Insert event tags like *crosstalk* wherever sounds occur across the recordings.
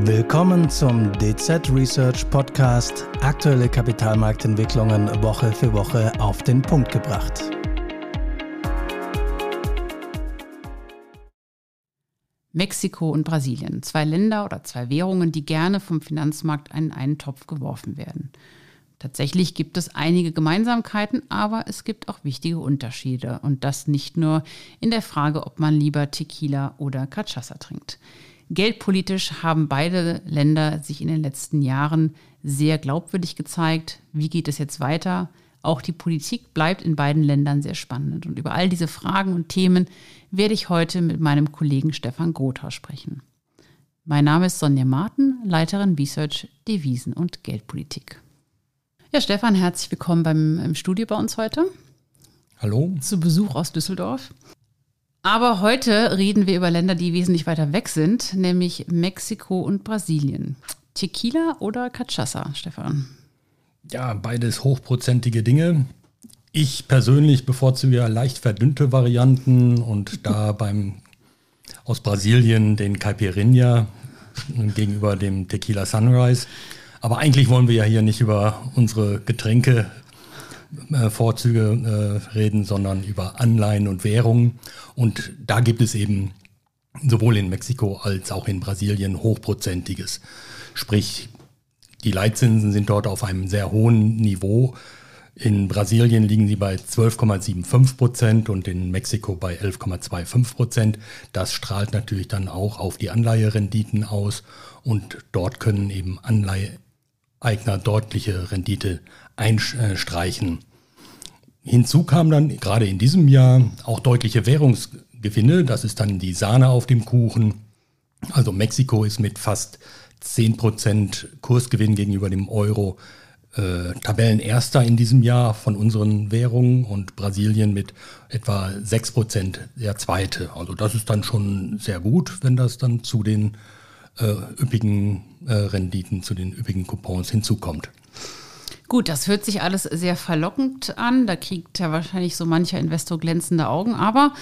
Willkommen zum DZ Research Podcast. Aktuelle Kapitalmarktentwicklungen Woche für Woche auf den Punkt gebracht. Mexiko und Brasilien, zwei Länder oder zwei Währungen, die gerne vom Finanzmarkt in einen Topf geworfen werden. Tatsächlich gibt es einige Gemeinsamkeiten, aber es gibt auch wichtige Unterschiede und das nicht nur in der Frage, ob man lieber Tequila oder Cachaça trinkt. Geldpolitisch haben beide Länder sich in den letzten Jahren sehr glaubwürdig gezeigt. Wie geht es jetzt weiter? Auch die Politik bleibt in beiden Ländern sehr spannend. Und über all diese Fragen und Themen werde ich heute mit meinem Kollegen Stefan Grotha sprechen. Mein Name ist Sonja Marten, Leiterin Research Devisen und Geldpolitik. Ja, Stefan, herzlich willkommen beim im Studio bei uns heute. Hallo. Zu Besuch aus Düsseldorf. Aber heute reden wir über Länder, die wesentlich weiter weg sind, nämlich Mexiko und Brasilien. Tequila oder Cachaça, Stefan? Ja, beides hochprozentige Dinge. Ich persönlich bevorzuge ja leicht verdünnte Varianten und da *laughs* beim aus Brasilien den Caipirinha gegenüber dem Tequila Sunrise. Aber eigentlich wollen wir ja hier nicht über unsere Getränke Vorzüge äh, reden, sondern über Anleihen und Währungen. Und da gibt es eben sowohl in Mexiko als auch in Brasilien hochprozentiges. Sprich, die Leitzinsen sind dort auf einem sehr hohen Niveau. In Brasilien liegen sie bei 12,75 Prozent und in Mexiko bei 11,25 Prozent. Das strahlt natürlich dann auch auf die Anleiherenditen aus und dort können eben Anleiheeigner deutliche Rendite einstreichen. Hinzu kam dann gerade in diesem Jahr auch deutliche Währungsgewinne. Das ist dann die Sahne auf dem Kuchen. Also Mexiko ist mit fast 10% Kursgewinn gegenüber dem Euro äh, Tabellenerster in diesem Jahr von unseren Währungen und Brasilien mit etwa 6% der zweite. Also das ist dann schon sehr gut, wenn das dann zu den äh, üppigen äh, Renditen, zu den üppigen Coupons hinzukommt. Gut, das hört sich alles sehr verlockend an. Da kriegt ja wahrscheinlich so mancher Investor glänzende Augen. Aber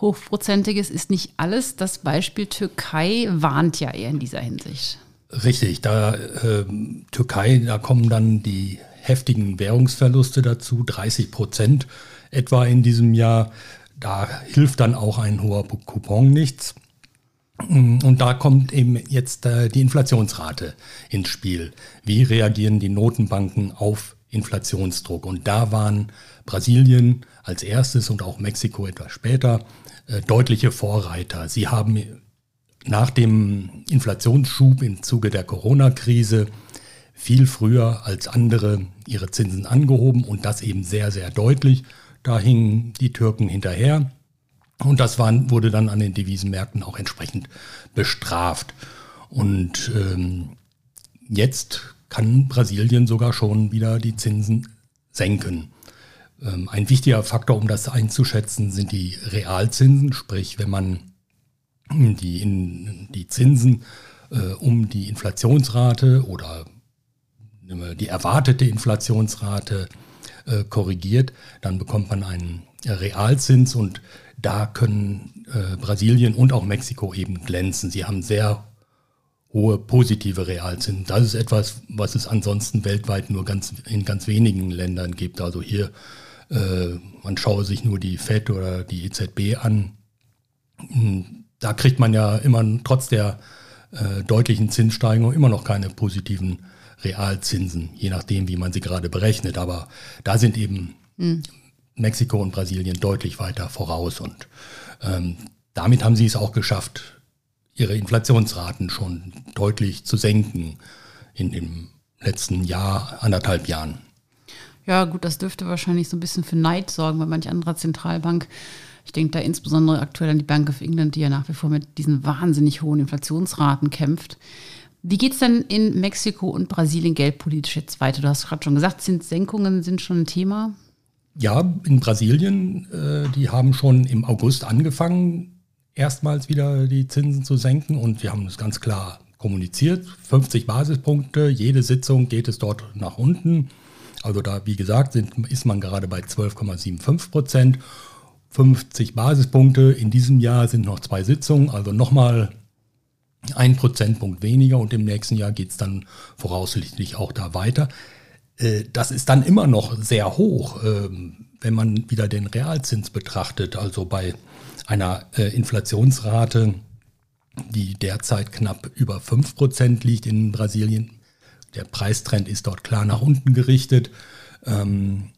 hochprozentiges ist nicht alles. Das Beispiel Türkei warnt ja eher in dieser Hinsicht. Richtig, da äh, Türkei, da kommen dann die heftigen Währungsverluste dazu, 30 Prozent etwa in diesem Jahr. Da hilft dann auch ein hoher Coupon nichts. Und da kommt eben jetzt äh, die Inflationsrate ins Spiel. Wie reagieren die Notenbanken auf Inflationsdruck? Und da waren Brasilien als erstes und auch Mexiko etwas später äh, deutliche Vorreiter. Sie haben nach dem Inflationsschub im Zuge der Corona-Krise viel früher als andere ihre Zinsen angehoben und das eben sehr, sehr deutlich. Da hingen die Türken hinterher. Und das waren, wurde dann an den Devisenmärkten auch entsprechend bestraft. Und ähm, jetzt kann Brasilien sogar schon wieder die Zinsen senken. Ähm, ein wichtiger Faktor, um das einzuschätzen, sind die Realzinsen, sprich wenn man die, in, die Zinsen äh, um die Inflationsrate oder die erwartete Inflationsrate äh, korrigiert, dann bekommt man einen Realzins und da können äh, Brasilien und auch Mexiko eben glänzen. Sie haben sehr hohe positive Realzinsen. Das ist etwas, was es ansonsten weltweit nur ganz, in ganz wenigen Ländern gibt. Also hier, äh, man schaue sich nur die FED oder die EZB an. Hm, da kriegt man ja immer trotz der äh, deutlichen Zinssteigerung immer noch keine positiven Realzinsen, je nachdem, wie man sie gerade berechnet. Aber da sind eben mhm. Mexiko und Brasilien deutlich weiter voraus. Und ähm, damit haben sie es auch geschafft, ihre Inflationsraten schon deutlich zu senken in dem letzten Jahr, anderthalb Jahren. Ja, gut, das dürfte wahrscheinlich so ein bisschen für Neid sorgen bei manch anderer Zentralbank. Ich denke da insbesondere aktuell an die Bank of England, die ja nach wie vor mit diesen wahnsinnig hohen Inflationsraten kämpft. Wie geht es denn in Mexiko und Brasilien geldpolitisch jetzt weiter? Du hast gerade schon gesagt, Zinssenkungen sind schon ein Thema. Ja, in Brasilien, äh, die haben schon im August angefangen, erstmals wieder die Zinsen zu senken und wir haben das ganz klar kommuniziert. 50 Basispunkte, jede Sitzung geht es dort nach unten. Also da, wie gesagt, sind, ist man gerade bei 12,75 Prozent. 50 Basispunkte. In diesem Jahr sind noch zwei Sitzungen, also nochmal ein Prozentpunkt weniger und im nächsten Jahr geht es dann voraussichtlich auch da weiter. Äh, das ist dann immer noch sehr hoch, ähm, wenn man wieder den Realzins betrachtet. Also bei einer äh, Inflationsrate, die derzeit knapp über 5% liegt in Brasilien. Der Preistrend ist dort klar nach unten gerichtet. Ähm,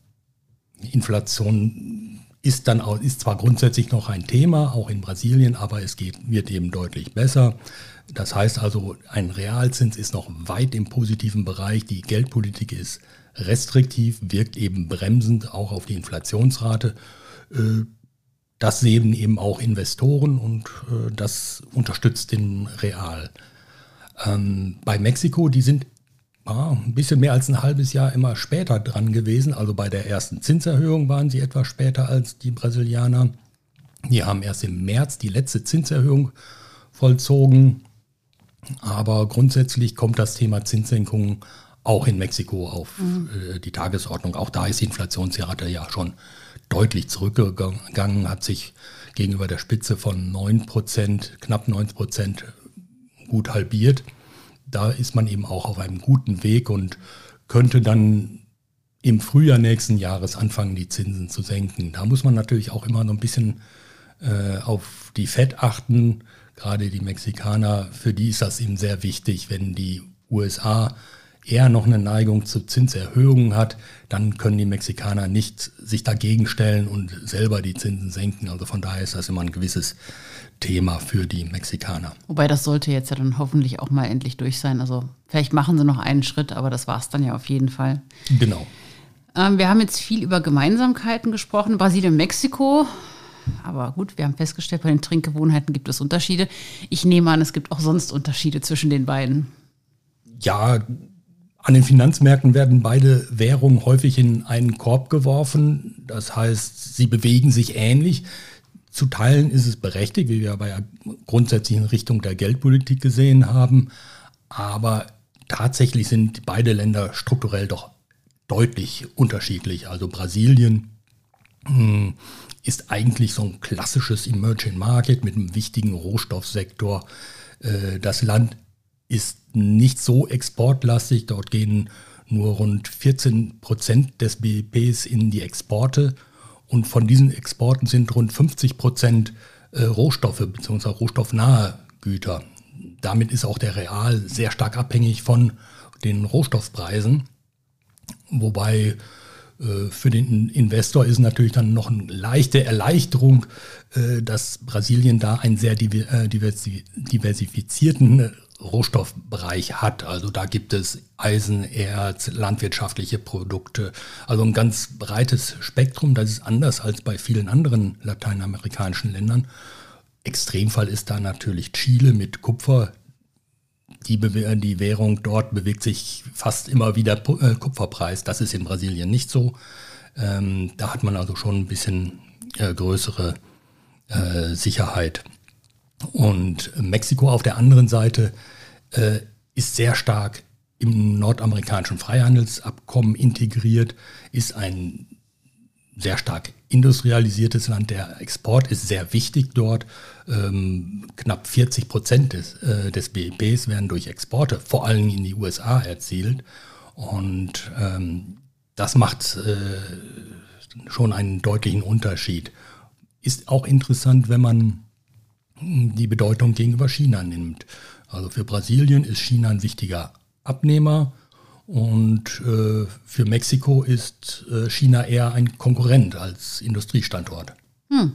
Inflation ist dann auch, ist zwar grundsätzlich noch ein Thema, auch in Brasilien, aber es geht, wird eben deutlich besser. Das heißt also, ein Realzins ist noch weit im positiven Bereich. Die Geldpolitik ist restriktiv, wirkt eben bremsend auch auf die Inflationsrate. Äh, das sehen eben auch Investoren und äh, das unterstützt den Real. Ähm, bei Mexiko, die sind ah, ein bisschen mehr als ein halbes Jahr immer später dran gewesen. Also bei der ersten Zinserhöhung waren sie etwas später als die Brasilianer. Die haben erst im März die letzte Zinserhöhung vollzogen. Aber grundsätzlich kommt das Thema Zinssenkungen auch in Mexiko auf mhm. äh, die Tagesordnung. Auch da ist die Inflationsrate ja schon deutlich zurückgegangen, hat sich gegenüber der Spitze von 9 Prozent, knapp 9 Prozent gut halbiert. Da ist man eben auch auf einem guten Weg und könnte dann im Frühjahr nächsten Jahres anfangen, die Zinsen zu senken. Da muss man natürlich auch immer noch ein bisschen äh, auf die FED achten. Gerade die Mexikaner, für die ist das eben sehr wichtig, wenn die USA eher noch eine Neigung zu Zinserhöhungen hat, dann können die Mexikaner nicht sich dagegen stellen und selber die Zinsen senken. Also von daher ist das immer ein gewisses Thema für die Mexikaner. Wobei das sollte jetzt ja dann hoffentlich auch mal endlich durch sein. Also vielleicht machen sie noch einen Schritt, aber das war es dann ja auf jeden Fall. Genau. Ähm, wir haben jetzt viel über Gemeinsamkeiten gesprochen. Brasilien, Mexiko. Aber gut, wir haben festgestellt, bei den Trinkgewohnheiten gibt es Unterschiede. Ich nehme an, es gibt auch sonst Unterschiede zwischen den beiden. Ja, an den Finanzmärkten werden beide Währungen häufig in einen Korb geworfen. Das heißt, sie bewegen sich ähnlich. Zu Teilen ist es berechtigt, wie wir bei grundsätzlich in Richtung der Geldpolitik gesehen haben. Aber tatsächlich sind beide Länder strukturell doch deutlich unterschiedlich. Also Brasilien hm, ist eigentlich so ein klassisches Emerging Market mit einem wichtigen Rohstoffsektor. Äh, das Land ist nicht so exportlastig. Dort gehen nur rund 14 Prozent des BIPs in die Exporte. Und von diesen Exporten sind rund 50 Prozent äh, Rohstoffe bzw. rohstoffnahe Güter. Damit ist auch der Real sehr stark abhängig von den Rohstoffpreisen. Wobei für den Investor ist natürlich dann noch eine leichte Erleichterung, äh, dass Brasilien da einen sehr diversifizierten Rohstoffbereich hat. Also da gibt es Eisen, Erz, landwirtschaftliche Produkte, also ein ganz breites Spektrum. Das ist anders als bei vielen anderen lateinamerikanischen Ländern. Extremfall ist da natürlich Chile mit Kupfer. Die, die Währung dort bewegt sich fast immer wieder äh, Kupferpreis. Das ist in Brasilien nicht so. Ähm, da hat man also schon ein bisschen äh, größere äh, Sicherheit. Und Mexiko auf der anderen Seite äh, ist sehr stark im nordamerikanischen Freihandelsabkommen integriert, ist ein sehr stark industrialisiertes Land. Der Export ist sehr wichtig dort. Ähm, knapp 40 Prozent des, äh, des BIPs werden durch Exporte, vor allem in die USA, erzielt. Und ähm, das macht äh, schon einen deutlichen Unterschied. Ist auch interessant, wenn man die Bedeutung gegenüber China nimmt. Also für Brasilien ist China ein wichtiger Abnehmer und äh, für Mexiko ist äh, China eher ein Konkurrent als Industriestandort. Hm.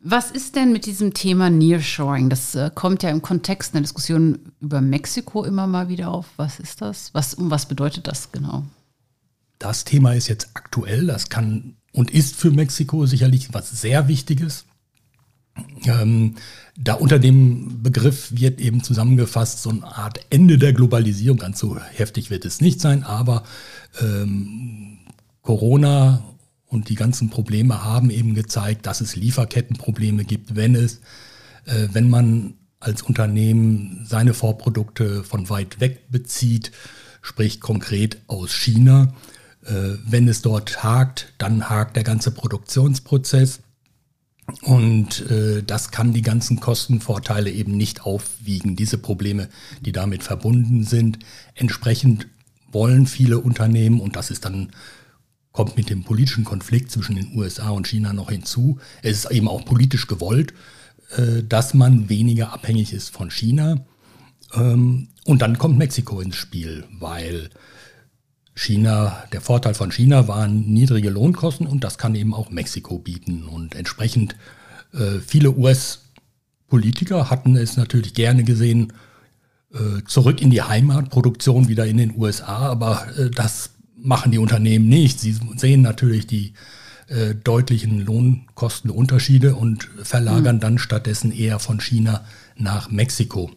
Was ist denn mit diesem Thema Nearshoring? Das äh, kommt ja im Kontext einer Diskussion über Mexiko immer mal wieder auf. Was ist das? Was, um was bedeutet das genau? Das Thema ist jetzt aktuell. Das kann und ist für Mexiko sicherlich was sehr Wichtiges. Ähm, da unter dem Begriff wird eben zusammengefasst so eine Art Ende der Globalisierung. Ganz so heftig wird es nicht sein, aber ähm, Corona und die ganzen Probleme haben eben gezeigt, dass es Lieferkettenprobleme gibt, wenn es, äh, wenn man als Unternehmen seine Vorprodukte von weit weg bezieht, sprich konkret aus China. Äh, wenn es dort hakt, dann hakt der ganze Produktionsprozess. Und äh, das kann die ganzen Kostenvorteile eben nicht aufwiegen, diese Probleme, die damit verbunden sind. Entsprechend wollen viele Unternehmen, und das ist dann, kommt mit dem politischen Konflikt zwischen den USA und China noch hinzu, es ist eben auch politisch gewollt, äh, dass man weniger abhängig ist von China. Ähm, und dann kommt Mexiko ins Spiel, weil China, der Vorteil von China waren niedrige Lohnkosten und das kann eben auch Mexiko bieten. Und entsprechend äh, viele US-Politiker hatten es natürlich gerne gesehen, äh, zurück in die Heimatproduktion wieder in den USA, aber äh, das machen die Unternehmen nicht. Sie sehen natürlich die äh, deutlichen Lohnkostenunterschiede und verlagern mhm. dann stattdessen eher von China nach Mexiko.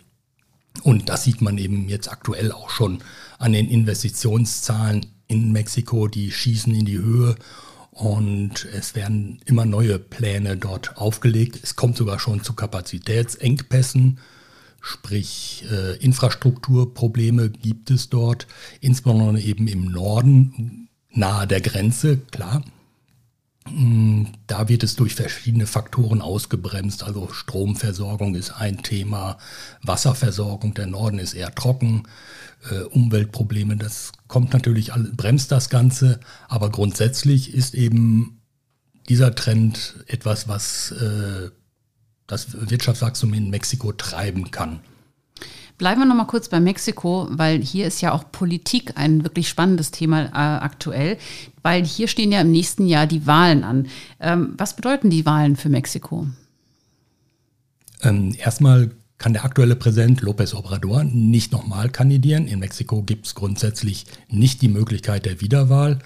Und das sieht man eben jetzt aktuell auch schon an den Investitionszahlen in Mexiko, die schießen in die Höhe und es werden immer neue Pläne dort aufgelegt. Es kommt sogar schon zu Kapazitätsengpässen, sprich äh, Infrastrukturprobleme gibt es dort, insbesondere eben im Norden, nahe der Grenze, klar. Mm, da wird es durch verschiedene Faktoren ausgebremst. Also Stromversorgung ist ein Thema, Wasserversorgung, der Norden ist eher trocken, äh, Umweltprobleme, das kommt natürlich, bremst das Ganze, aber grundsätzlich ist eben dieser Trend etwas, was äh, das Wirtschaftswachstum in Mexiko treiben kann. Bleiben wir noch mal kurz bei Mexiko, weil hier ist ja auch Politik ein wirklich spannendes Thema äh, aktuell, weil hier stehen ja im nächsten Jahr die Wahlen an. Ähm, was bedeuten die Wahlen für Mexiko? Ähm, erstmal kann der aktuelle Präsident López Obrador nicht nochmal kandidieren. In Mexiko gibt es grundsätzlich nicht die Möglichkeit der Wiederwahl.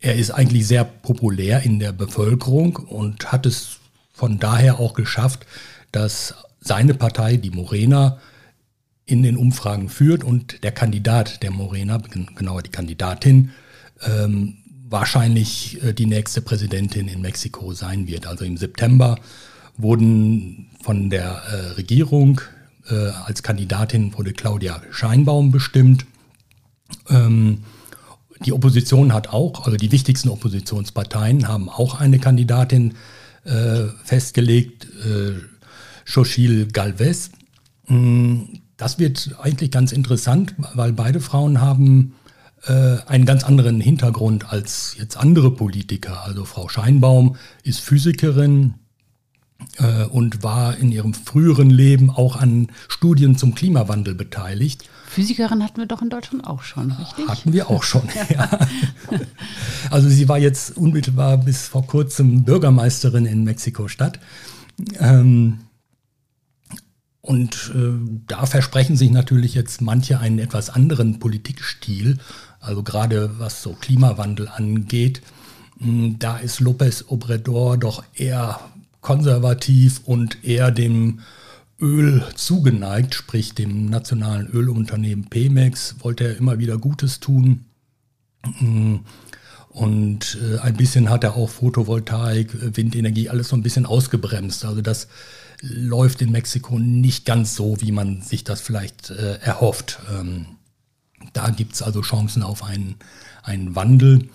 Er ist eigentlich sehr populär in der Bevölkerung und hat es von daher auch geschafft, dass seine Partei, die Morena, in den Umfragen führt und der Kandidat der Morena, genauer die Kandidatin, ähm, wahrscheinlich äh, die nächste Präsidentin in Mexiko sein wird. Also im September wurden von der äh, Regierung äh, als Kandidatin wurde Claudia Scheinbaum bestimmt. Ähm, die Opposition hat auch, also die wichtigsten Oppositionsparteien haben auch eine Kandidatin äh, festgelegt, äh, Xochil Galvez. Mm, das wird eigentlich ganz interessant, weil beide Frauen haben äh, einen ganz anderen Hintergrund als jetzt andere Politiker. Also Frau Scheinbaum ist Physikerin äh, und war in ihrem früheren Leben auch an Studien zum Klimawandel beteiligt. Physikerin hatten wir doch in Deutschland auch schon, richtig? Hatten wir auch schon, *laughs* ja. Also sie war jetzt unmittelbar bis vor kurzem Bürgermeisterin in Mexiko-Stadt. Ähm, und äh, da versprechen sich natürlich jetzt manche einen etwas anderen Politikstil, also gerade was so Klimawandel angeht. Hm, da ist López Obrador doch eher konservativ und eher dem Öl zugeneigt, sprich dem nationalen Ölunternehmen Pemex, wollte er immer wieder Gutes tun. Hm, und äh, ein bisschen hat er auch Photovoltaik, Windenergie, alles so ein bisschen ausgebremst. Also das läuft in Mexiko nicht ganz so, wie man sich das vielleicht äh, erhofft. Ähm, da gibt es also Chancen auf einen, einen Wandel,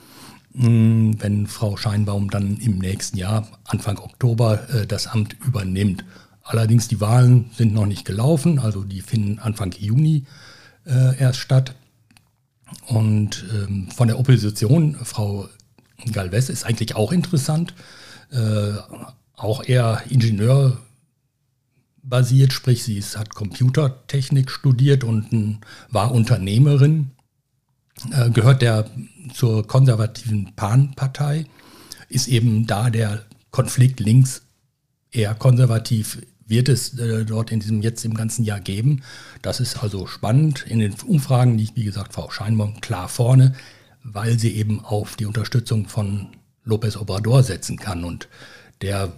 mh, hm, wenn Frau Scheinbaum dann im nächsten Jahr, Anfang Oktober, äh, das Amt übernimmt. Allerdings die Wahlen sind noch nicht gelaufen, also die finden Anfang Juni äh, erst statt. Und ähm, von der Opposition, Frau Galvez ist eigentlich auch interessant, äh, auch eher Ingenieur basiert, sprich sie ist, hat Computertechnik studiert und war Unternehmerin, äh, gehört der zur konservativen PAN-Partei, ist eben da der Konflikt links eher konservativ wird es äh, dort in diesem jetzt im ganzen Jahr geben. Das ist also spannend. In den Umfragen liegt, wie gesagt, Frau Scheinbaum klar vorne, weil sie eben auf die Unterstützung von López Obrador setzen kann. Und der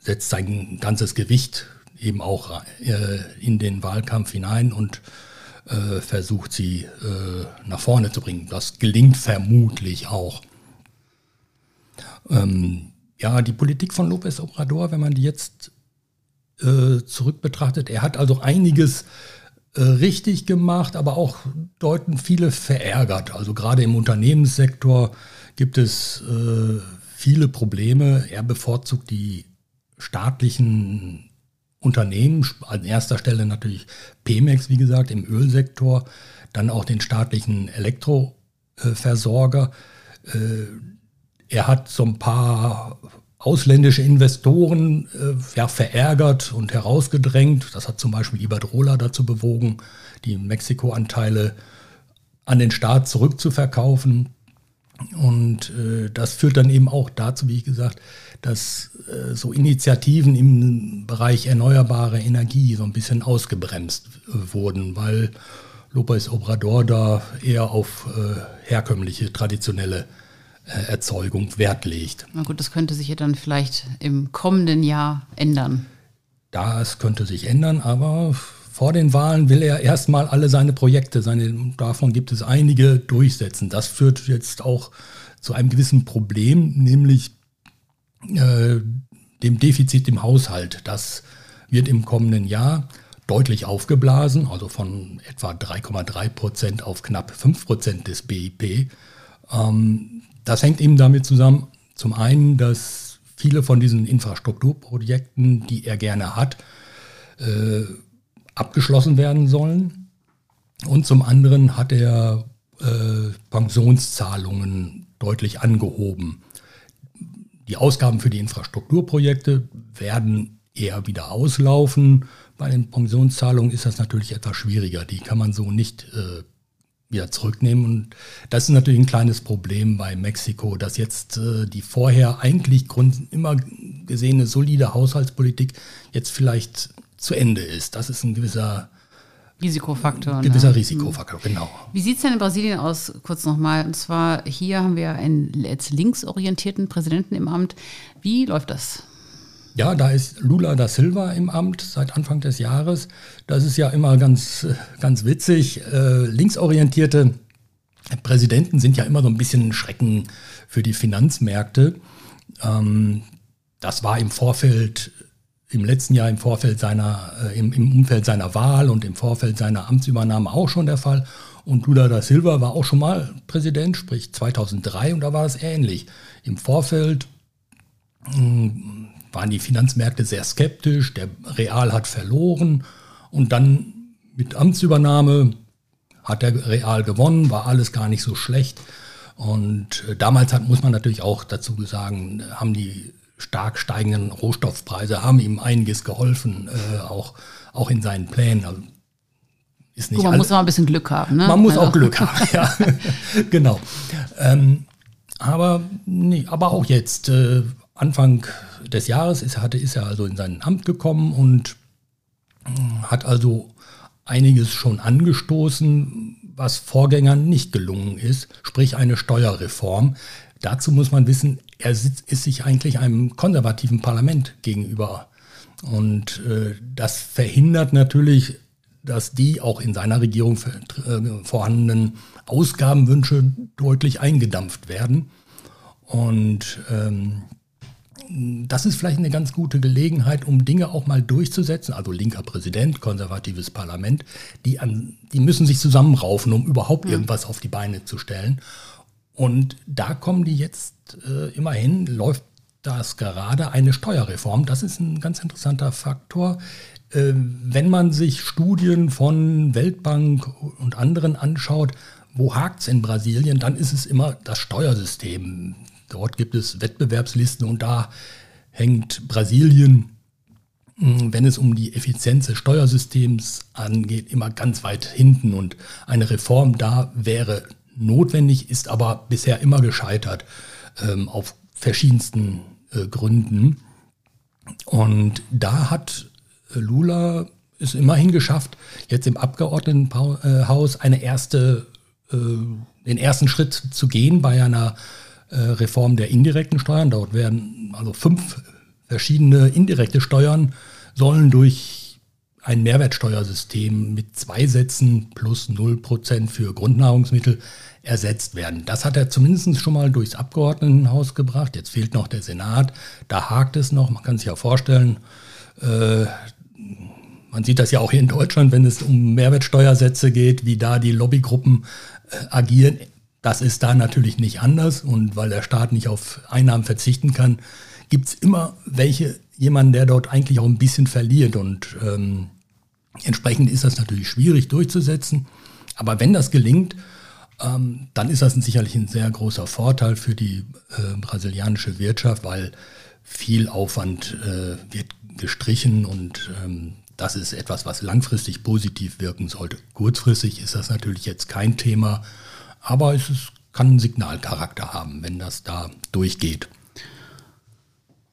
setzt sein ganzes Gewicht eben auch äh, in den Wahlkampf hinein und äh, versucht sie äh, nach vorne zu bringen. Das gelingt vermutlich auch. Ähm, ja, die Politik von López Obrador, wenn man die jetzt äh, zurück betrachtet, er hat also einiges richtig gemacht, aber auch deuten viele verärgert. Also gerade im Unternehmenssektor gibt es viele Probleme. Er bevorzugt die staatlichen Unternehmen, an erster Stelle natürlich Pemex, wie gesagt, im Ölsektor, dann auch den staatlichen Elektroversorger. Äh, er hat so ein paar ausländische Investoren äh, ja, verärgert und herausgedrängt. Das hat zum Beispiel Iberdrola dazu bewogen, die Mexiko-Anteile an den Staat zurückzuverkaufen. Und äh, das führt dann eben auch dazu, wie ich gesagt, dass äh, so Initiativen im Bereich erneuerbare Energie so ein bisschen ausgebremst äh, wurden, weil López Obrador da eher auf äh, herkömmliche, traditionelle äh, Erzeugung Wert legt. Na gut, das könnte sich ja dann vielleicht im kommenden Jahr ändern. Das könnte sich ändern, aber vor den Wahlen will er erstmal alle seine Projekte, seine, davon gibt es einige, durchsetzen. Das führt jetzt auch zu einem gewissen Problem, nämlich äh, dem Defizit im Haushalt. Das wird im kommenden Jahr deutlich aufgeblasen, also von etwa 3,3 Prozent auf knapp 5 Prozent des BIP. Ähm, das hängt eben damit zusammen, zum einen, dass viele von diesen Infrastrukturprojekten, die er gerne hat, äh, abgeschlossen werden sollen. Und zum anderen hat er äh, Pensionszahlungen deutlich angehoben. Die Ausgaben für die Infrastrukturprojekte werden eher wieder auslaufen. Bei den Pensionszahlungen ist das natürlich etwas schwieriger. Die kann man so nicht äh, wieder zurücknehmen. Und das ist natürlich ein kleines Problem bei Mexiko, dass jetzt äh, die vorher eigentlich Grund, immer gesehene solide Haushaltspolitik jetzt vielleicht zu Ende ist. Das ist ein gewisser Risikofaktor. Ein gewisser ne? Risikofaktor, genau. Wie sieht es denn in Brasilien aus, kurz nochmal? Und zwar hier haben wir einen jetzt linksorientierten Präsidenten im Amt. Wie läuft das? Ja, da ist Lula da Silva im Amt seit Anfang des Jahres. Das ist ja immer ganz, ganz witzig. Äh, linksorientierte Präsidenten sind ja immer so ein bisschen ein Schrecken für die Finanzmärkte. Ähm, das war im Vorfeld im letzten Jahr im Vorfeld seiner, äh, im, im, Umfeld seiner Wahl und im Vorfeld seiner Amtsübernahme auch schon der Fall. Und Lula da Silva war auch schon mal Präsident, sprich 2003, und da war es ähnlich. Im Vorfeld mh, hm, waren die Finanzmärkte sehr skeptisch, der Real hat verloren und dann mit Amtsübernahme hat der Real gewonnen, war alles gar nicht so schlecht. Und äh, damals hat, muss man natürlich auch dazu sagen, haben die stark steigenden Rohstoffpreise haben ihm einiges geholfen, äh, auch, auch in seinen Plänen. Also ist nicht Gut, man muss auch ein bisschen Glück haben. Ne? Man muss also. auch Glück haben, *laughs* ja. genau. Ähm, aber, nee, aber auch jetzt, äh, Anfang des Jahres ist, hatte, ist er also in sein Amt gekommen und äh, hat also einiges schon angestoßen, was Vorgängern nicht gelungen ist, sprich eine Steuerreform. Dazu muss man wissen, er sitzt, ist sich eigentlich einem konservativen Parlament gegenüber. Und äh, das verhindert natürlich, dass die auch in seiner Regierung äh, vorhandenen Ausgabenwünsche deutlich eingedampft werden. Und ähm, das ist vielleicht eine ganz gute Gelegenheit, um Dinge auch mal durchzusetzen. Also linker Präsident, konservatives Parlament, die, an, die müssen sich zusammenraufen, um überhaupt irgendwas auf die Beine zu stellen. Und da kommen die jetzt äh, immerhin, läuft das gerade eine Steuerreform. Das ist ein ganz interessanter Faktor. Äh, wenn man sich Studien von Weltbank und anderen anschaut, wo hakt es in Brasilien, dann ist es immer das Steuersystem. Dort gibt es Wettbewerbslisten und da hängt Brasilien, hm, wenn es um die Effizienz des Steuersystems angeht, immer ganz weit hinten. Und eine Reform da wäre notwendig, ist aber bisher immer gescheitert ähm, auf verschiedensten äh, Gründen. Und da hat äh, Lula es immerhin geschafft, jetzt im Abgeordnetenhaus eine erste, äh, den ersten Schritt zu gehen bei einer äh, Reform der indirekten Steuern. Dort werden also fünf verschiedene indirekte Steuern sollen durch ein Mehrwertsteuersystem mit zwei Sätzen plus 0% für Grundnahrungsmittel ersetzt werden. Das hat er zumindest schon mal durchs Abgeordnetenhaus gebracht. Jetzt fehlt noch der Senat. Da hakt es noch. Man kann sich ja vorstellen, äh, man sieht das ja auch hier in Deutschland, wenn es um Mehrwertsteuersätze geht, wie da die Lobbygruppen äh, agieren. Das ist da natürlich nicht anders. Und weil der Staat nicht auf Einnahmen verzichten kann, gibt es immer welche, jemanden, der dort eigentlich auch ein bisschen verliert. Und ähm, entsprechend ist das natürlich schwierig durchzusetzen. Aber wenn das gelingt, ähm, dann ist das sicherlich ein sehr großer Vorteil für die äh, brasilianische Wirtschaft, weil viel Aufwand äh, wird gestrichen und ähm, das ist etwas, was langfristig positiv wirken sollte. Kurzfristig ist das natürlich jetzt kein Thema, aber es ist, kann einen Signalcharakter haben, wenn das da durchgeht.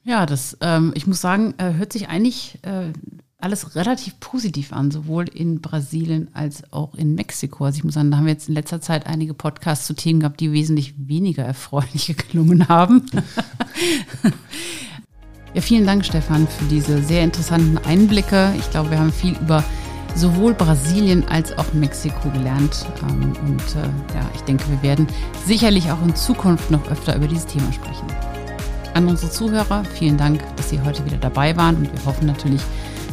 Ja, das, ähm, ich muss sagen, äh, hört sich eigentlich äh, alles relativ positiv an, sowohl in Brasilien als auch in Mexiko. Also ich muss sagen, da haben wir jetzt in letzter Zeit einige Podcasts zu Themen gehabt, die wesentlich weniger erfreulich *laughs* geklungen haben. *laughs* ja, vielen Dank, Stefan, für diese sehr interessanten Einblicke. Ich glaube, wir haben viel über sowohl Brasilien als auch Mexiko gelernt. Ähm, und äh, ja, ich denke, wir werden sicherlich auch in Zukunft noch öfter über dieses Thema sprechen. An unsere Zuhörer, vielen Dank, dass Sie heute wieder dabei waren und wir hoffen natürlich,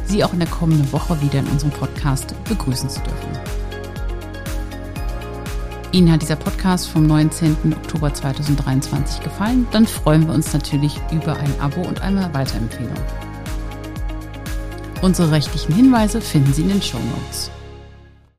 Sie auch in der kommenden Woche wieder in unserem Podcast begrüßen zu dürfen. Ihnen hat dieser Podcast vom 19. Oktober 2023 gefallen, dann freuen wir uns natürlich über ein Abo und eine Weiterempfehlung. Unsere rechtlichen Hinweise finden Sie in den Show Notes.